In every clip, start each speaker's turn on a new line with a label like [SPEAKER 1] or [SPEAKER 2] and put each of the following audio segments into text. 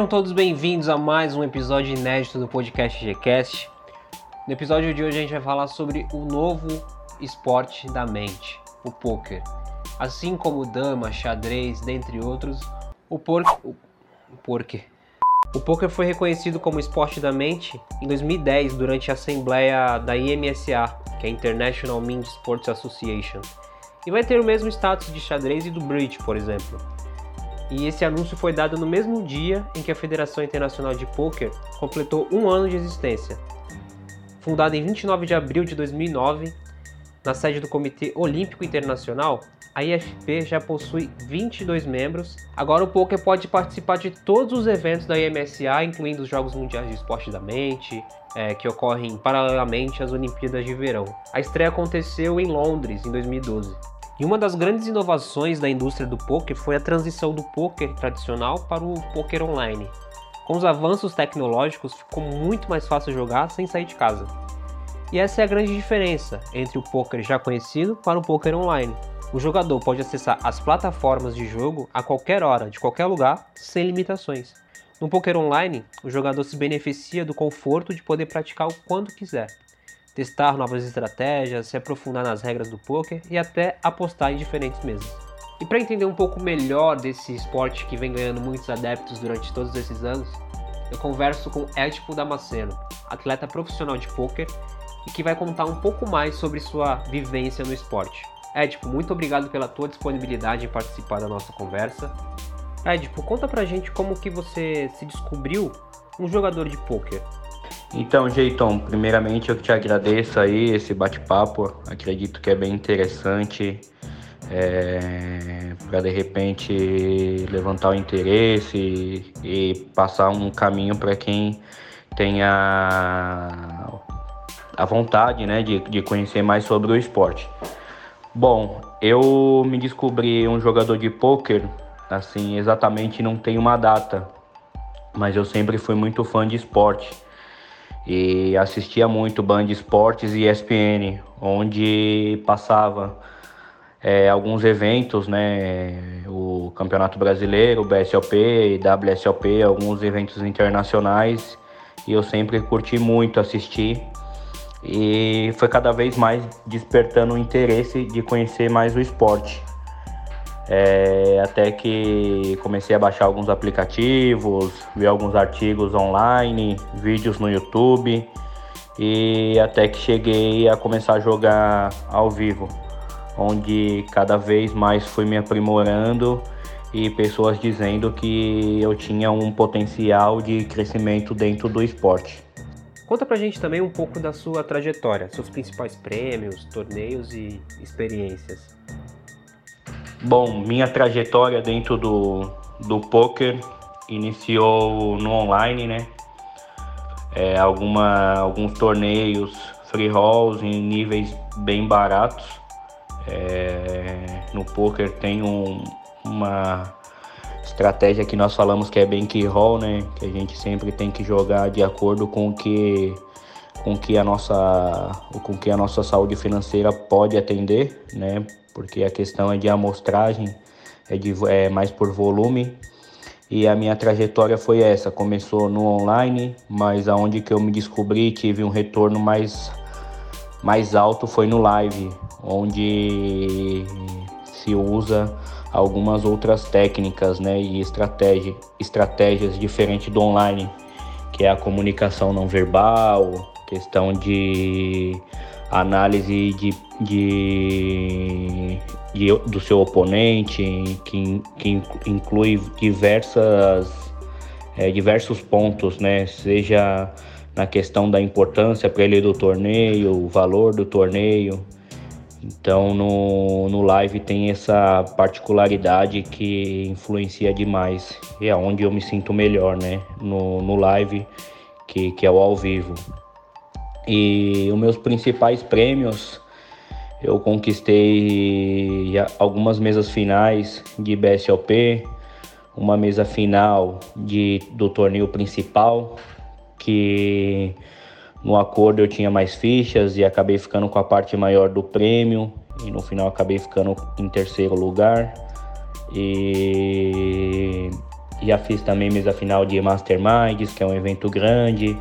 [SPEAKER 1] Sejam todos bem-vindos a mais um episódio inédito do podcast Gcast. No episódio de hoje a gente vai falar sobre o novo esporte da mente, o poker. Assim como dama, xadrez, dentre outros, o por... o poker. O poker foi reconhecido como esporte da mente em 2010 durante a assembleia da IMSA, que é International Mind Sports Association, e vai ter o mesmo status de xadrez e do bridge, por exemplo. E esse anúncio foi dado no mesmo dia em que a Federação Internacional de Poker completou um ano de existência. Fundada em 29 de abril de 2009, na sede do Comitê Olímpico Internacional, a IFP já possui 22 membros. Agora o poker pode participar de todos os eventos da IMSA, incluindo os Jogos Mundiais de Esporte da Mente, é, que ocorrem paralelamente às Olimpíadas de Verão. A estreia aconteceu em Londres em 2012. E uma das grandes inovações da indústria do poker foi a transição do poker tradicional para o poker online. Com os avanços tecnológicos, ficou muito mais fácil jogar sem sair de casa. E essa é a grande diferença entre o poker já conhecido para o poker online. O jogador pode acessar as plataformas de jogo a qualquer hora, de qualquer lugar, sem limitações. No poker online, o jogador se beneficia do conforto de poder praticar o quando quiser testar novas estratégias, se aprofundar nas regras do poker e até apostar em diferentes mesas. E para entender um pouco melhor desse esporte que vem ganhando muitos adeptos durante todos esses anos, eu converso com Edipo Damasceno, atleta profissional de poker e que vai contar um pouco mais sobre sua vivência no esporte. Edipo, muito obrigado pela tua disponibilidade em participar da nossa conversa. Edipo, conta pra gente como que você se descobriu um jogador de poker.
[SPEAKER 2] Então, Jeiton, primeiramente eu te agradeço aí esse bate-papo. Acredito que é bem interessante é, para de repente levantar o interesse e, e passar um caminho para quem tenha a vontade né, de, de conhecer mais sobre o esporte. Bom, eu me descobri um jogador de pôquer, assim, exatamente não tem uma data, mas eu sempre fui muito fã de esporte e assistia muito Band Esportes e ESPN, onde passava é, alguns eventos, né? O Campeonato Brasileiro, o BSLP, WSLP, alguns eventos internacionais e eu sempre curti muito assistir e foi cada vez mais despertando o interesse de conhecer mais o esporte. É, até que comecei a baixar alguns aplicativos, ver alguns artigos online, vídeos no YouTube e até que cheguei a começar a jogar ao vivo, onde cada vez mais fui me aprimorando e pessoas dizendo que eu tinha um potencial de crescimento dentro do esporte.
[SPEAKER 1] Conta pra gente também um pouco da sua trajetória, seus principais prêmios, torneios e experiências.
[SPEAKER 2] Bom, minha trajetória dentro do, do poker iniciou no online, né? É, alguma, alguns torneios, free rolls em níveis bem baratos. É, no poker tem um, uma estratégia que nós falamos que é bank roll, né? Que a gente sempre tem que jogar de acordo com o que com que a nossa com que a nossa saúde financeira pode atender, né? Porque a questão é de amostragem, é, de, é mais por volume. E a minha trajetória foi essa, começou no online, mas aonde que eu me descobri, tive um retorno mais, mais alto foi no live, onde se usa algumas outras técnicas né, e estratégia, estratégias diferentes do online, que é a comunicação não verbal, questão de análise de, de, de, do seu oponente, que, que inclui diversas, é, diversos pontos, né? Seja na questão da importância para ele do torneio, o valor do torneio. Então no, no live tem essa particularidade que influencia demais. E é onde eu me sinto melhor, né? No, no live, que, que é o ao vivo. E os meus principais prêmios, eu conquistei algumas mesas finais de BSOP, uma mesa final de, do torneio principal, que no acordo eu tinha mais fichas e acabei ficando com a parte maior do prêmio e no final acabei ficando em terceiro lugar. E Já fiz também mesa final de Masterminds, que é um evento grande,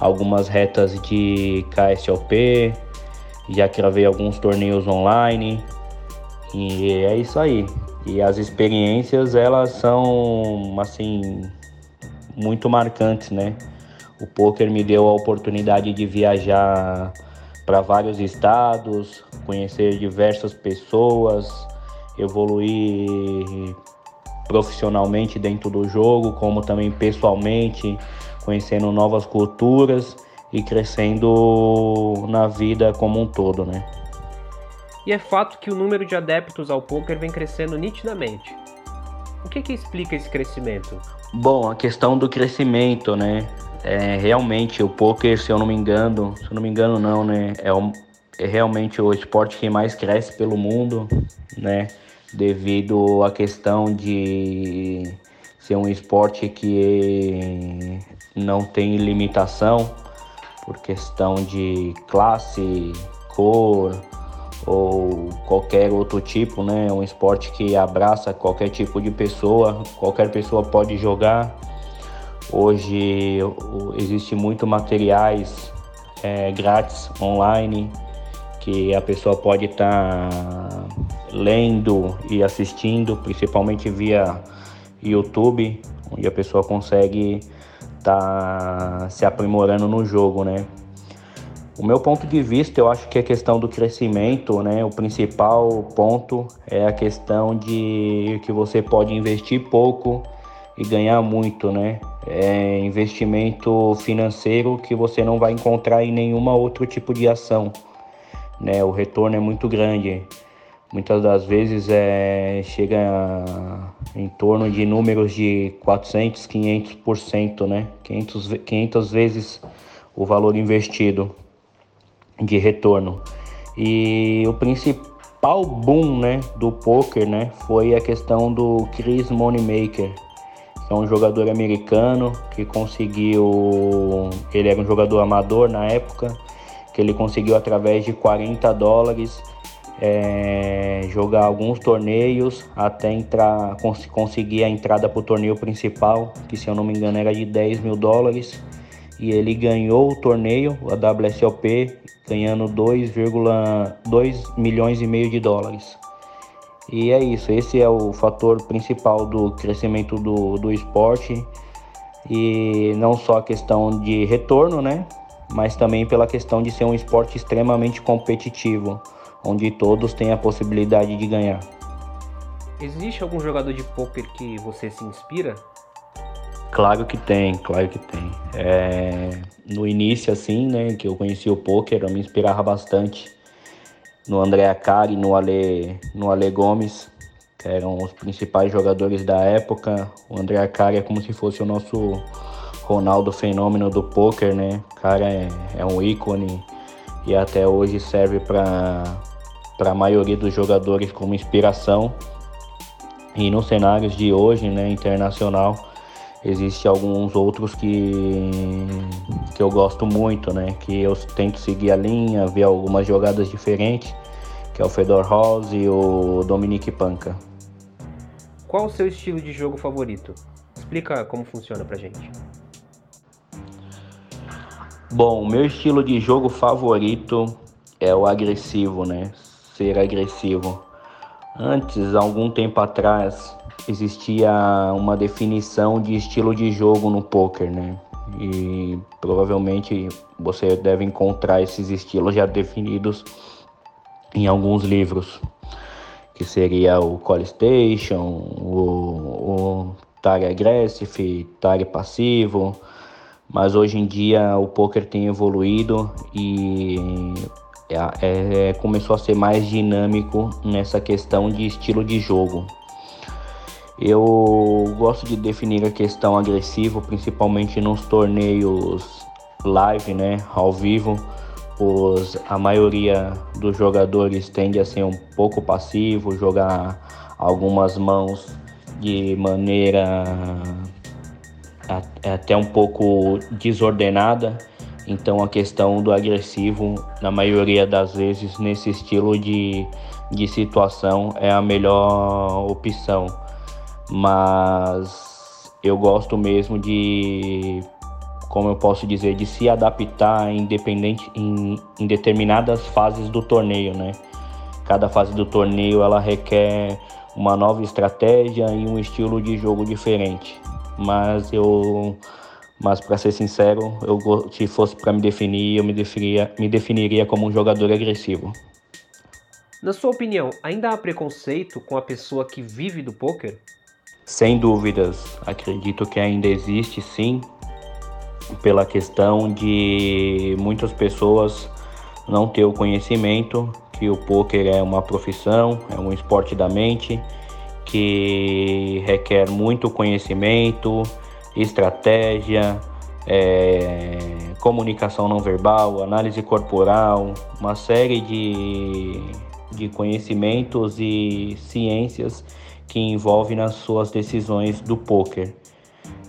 [SPEAKER 2] algumas retas de KSOP, já gravei alguns torneios online. E é isso aí. E as experiências elas são assim muito marcantes, né? O poker me deu a oportunidade de viajar para vários estados, conhecer diversas pessoas, evoluir profissionalmente dentro do jogo, como também pessoalmente, conhecendo novas culturas e crescendo na vida como um todo, né?
[SPEAKER 1] E é fato que o número de adeptos ao poker vem crescendo nitidamente. O que, que explica esse crescimento?
[SPEAKER 2] Bom, a questão do crescimento, né? É, realmente o poker, se eu não me engano, se eu não me engano não, né? É, um, é realmente o esporte que mais cresce pelo mundo, né? Devido à questão de ser um esporte que não tem limitação por questão de classe, cor ou qualquer outro tipo, né? Um esporte que abraça qualquer tipo de pessoa, qualquer pessoa pode jogar. Hoje existe muito materiais é, grátis online que a pessoa pode estar tá lendo e assistindo, principalmente via YouTube, onde a pessoa consegue tá se aprimorando no jogo, né? O meu ponto de vista, eu acho que a questão do crescimento, né? O principal ponto é a questão de que você pode investir pouco e ganhar muito, né? É investimento financeiro que você não vai encontrar em nenhuma outro tipo de ação, né? O retorno é muito grande muitas das vezes é, chega em torno de números de 400, 500%, né? 500, 500 vezes o valor investido de retorno. E o principal boom, né, do poker, né, foi a questão do Chris Moneymaker, que é um jogador americano que conseguiu, ele era um jogador amador na época, que ele conseguiu através de 40 dólares é, jogar alguns torneios até entrar, cons conseguir a entrada para o torneio principal, que se eu não me engano era de 10 mil dólares. E ele ganhou o torneio, a WSOP, ganhando 2,2 milhões e meio de dólares. E é isso, esse é o fator principal do crescimento do, do esporte. E não só a questão de retorno, né? Mas também pela questão de ser um esporte extremamente competitivo onde todos têm a possibilidade de ganhar.
[SPEAKER 1] Existe algum jogador de poker que você se inspira?
[SPEAKER 2] Claro que tem, claro que tem. É, no início, assim, né, que eu conheci o poker, eu me inspirava bastante no André Acari, no Ale, no Ale Gomes, que eram os principais jogadores da época. O André Acari é como se fosse o nosso Ronaldo fenômeno do poker, né? O cara é, é um ícone e até hoje serve para para a maioria dos jogadores como inspiração. E nos cenários de hoje, né, internacional, existe alguns outros que, que eu gosto muito, né, que eu tento seguir a linha, ver algumas jogadas diferentes, que é o Fedor Rose e o Dominique Panca.
[SPEAKER 1] Qual o seu estilo de jogo favorito? Explica como funciona pra gente.
[SPEAKER 2] Bom, meu estilo de jogo favorito é o agressivo, né? Ser agressivo. Antes, algum tempo atrás, existia uma definição de estilo de jogo no poker, né? E provavelmente você deve encontrar esses estilos já definidos em alguns livros, que seria o Call Station, o, o Tare Aggressive, Passivo, mas hoje em dia o poker tem evoluído e é, é, começou a ser mais dinâmico nessa questão de estilo de jogo. Eu gosto de definir a questão agressivo, principalmente nos torneios live, né, ao vivo, pois a maioria dos jogadores tende a ser um pouco passivo, jogar algumas mãos de maneira até um pouco desordenada então a questão do agressivo, na maioria das vezes, nesse estilo de, de situação, é a melhor opção. Mas eu gosto mesmo de, como eu posso dizer, de se adaptar independente em, em determinadas fases do torneio, né? Cada fase do torneio ela requer uma nova estratégia e um estilo de jogo diferente. Mas eu, mas para ser sincero, eu se fosse para me definir, eu me definiria, me definiria como um jogador agressivo.
[SPEAKER 1] Na sua opinião, ainda há preconceito com a pessoa que vive do poker?
[SPEAKER 2] Sem dúvidas, acredito que ainda existe sim, pela questão de muitas pessoas não ter o conhecimento que o poker é uma profissão, é um esporte da mente que requer muito conhecimento, estratégia, é, comunicação não verbal, análise corporal, uma série de, de conhecimentos e ciências que envolve nas suas decisões do poker.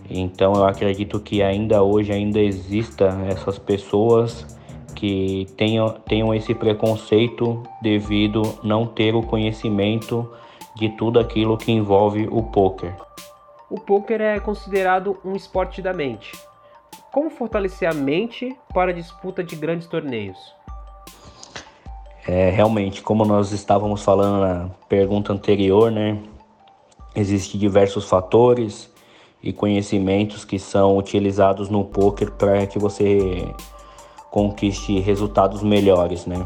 [SPEAKER 2] Então eu acredito que ainda hoje ainda exista essas pessoas que tenham, tenham esse preconceito devido não ter o conhecimento de tudo aquilo que envolve o poker.
[SPEAKER 1] O poker é considerado um esporte da mente. Como fortalecer a mente para a disputa de grandes torneios?
[SPEAKER 2] É, realmente, como nós estávamos falando na pergunta anterior, né? Existem diversos fatores e conhecimentos que são utilizados no poker para que você conquiste resultados melhores, né?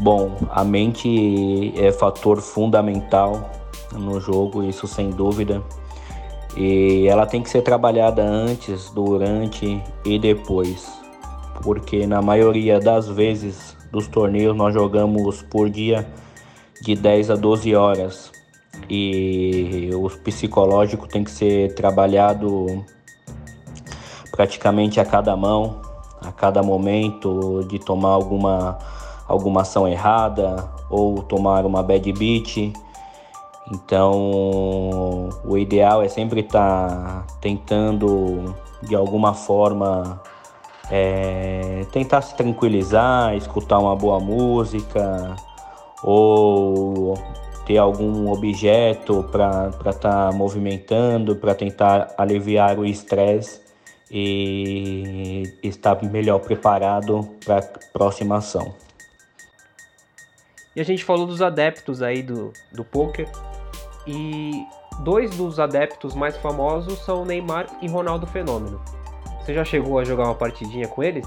[SPEAKER 2] Bom, a mente é fator fundamental no jogo, isso sem dúvida. E ela tem que ser trabalhada antes, durante e depois. Porque na maioria das vezes dos torneios nós jogamos por dia de 10 a 12 horas. E o psicológico tem que ser trabalhado praticamente a cada mão, a cada momento de tomar alguma, alguma ação errada ou tomar uma bad beat. Então, o ideal é sempre estar tá tentando, de alguma forma, é, tentar se tranquilizar, escutar uma boa música ou ter algum objeto para estar tá movimentando, para tentar aliviar o estresse e estar melhor preparado para a próxima ação.
[SPEAKER 1] E a gente falou dos adeptos aí do, do poker e dois dos adeptos mais famosos são Neymar e Ronaldo Fenômeno. Você já chegou a jogar uma partidinha com eles?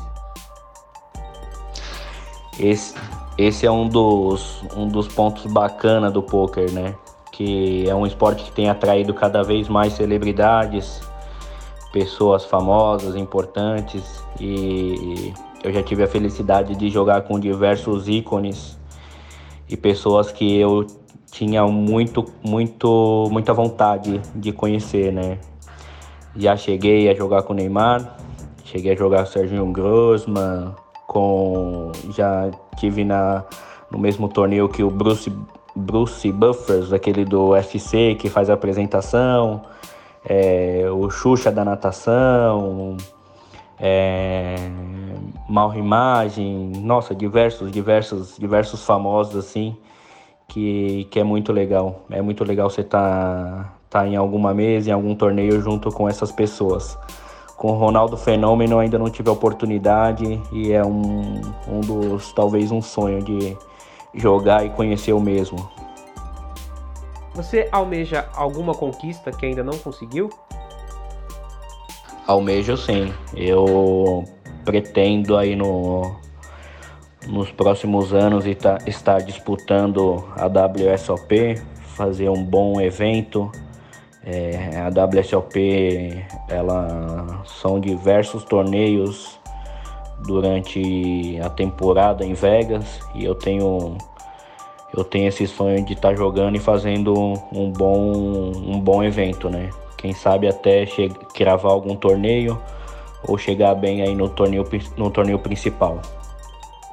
[SPEAKER 2] Esse, esse é um dos, um dos pontos bacana do poker, né? Que é um esporte que tem atraído cada vez mais celebridades, pessoas famosas, importantes e eu já tive a felicidade de jogar com diversos ícones e pessoas que eu tinha muito, muito, muita vontade de conhecer, né? Já cheguei a jogar com o Neymar, cheguei a jogar com o Serginho Grossman, com já tive na no mesmo torneio que o Bruce Bruce Buffers, aquele do UFC que faz a apresentação é, o Xuxa da natação, é, Mal Imagem, nossa, diversos, diversos, diversos famosos assim, que, que é muito legal. É muito legal você estar tá, tá em alguma mesa, em algum torneio junto com essas pessoas. Com o Ronaldo Fenômeno ainda não tive a oportunidade e é um, um dos, talvez um sonho de jogar e conhecer o mesmo.
[SPEAKER 1] Você almeja alguma conquista que ainda não conseguiu?
[SPEAKER 2] Almejo sim. Eu pretendo aí no, nos próximos anos estar disputando a WSOP, fazer um bom evento. É, a WSOP ela são diversos torneios durante a temporada em Vegas e eu tenho eu tenho esse sonho de estar tá jogando e fazendo um bom, um bom evento, né? Quem sabe até gravar algum torneio ou chegar bem aí no torneio, no torneio principal.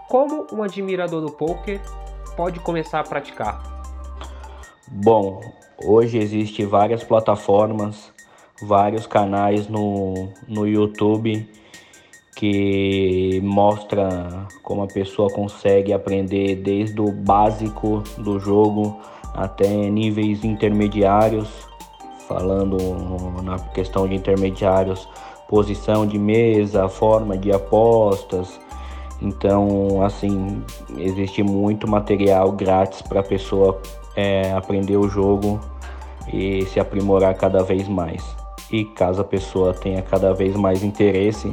[SPEAKER 1] Como um admirador do poker pode começar a praticar?
[SPEAKER 2] Bom, hoje existe várias plataformas, vários canais no, no YouTube que mostra como a pessoa consegue aprender desde o básico do jogo até níveis intermediários, falando na questão de intermediários, posição de mesa, forma de apostas. Então, assim, existe muito material grátis para a pessoa é, aprender o jogo e se aprimorar cada vez mais. E caso a pessoa tenha cada vez mais interesse,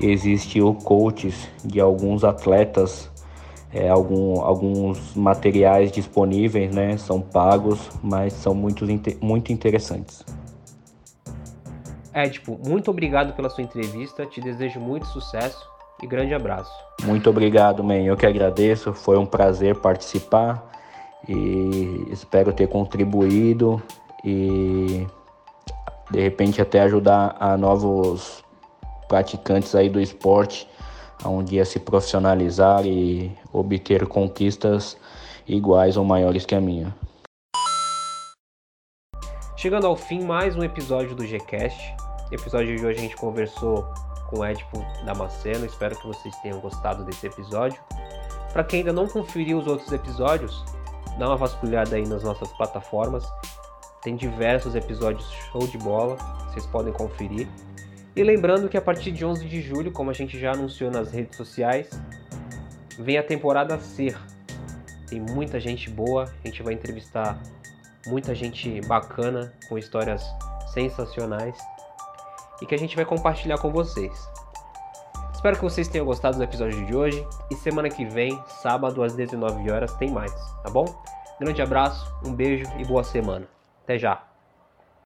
[SPEAKER 2] existe o coaches de alguns atletas, é, algum, alguns materiais disponíveis, né? São pagos, mas são muito, muito interessantes.
[SPEAKER 1] É, tipo, muito obrigado pela sua entrevista, te desejo muito sucesso e grande abraço.
[SPEAKER 2] Muito obrigado, man. Eu que agradeço, foi um prazer participar e espero ter contribuído e de repente até ajudar a novos praticantes aí do esporte a um dia se profissionalizar e obter conquistas iguais ou maiores que a minha.
[SPEAKER 1] Chegando ao fim, mais um episódio do Gcast. No episódio de hoje a gente conversou com Edipo Damasceno. Espero que vocês tenham gostado desse episódio. Para quem ainda não conferiu os outros episódios, dá uma vasculhada aí nas nossas plataformas. Tem diversos episódios show de bola, vocês podem conferir. E lembrando que a partir de 11 de julho, como a gente já anunciou nas redes sociais, vem a temporada Ser. Tem muita gente boa, a gente vai entrevistar muita gente bacana com histórias sensacionais e que a gente vai compartilhar com vocês. Espero que vocês tenham gostado do episódio de hoje e semana que vem, sábado às 19 horas, tem mais, tá bom? Grande abraço, um beijo e boa semana. Até já!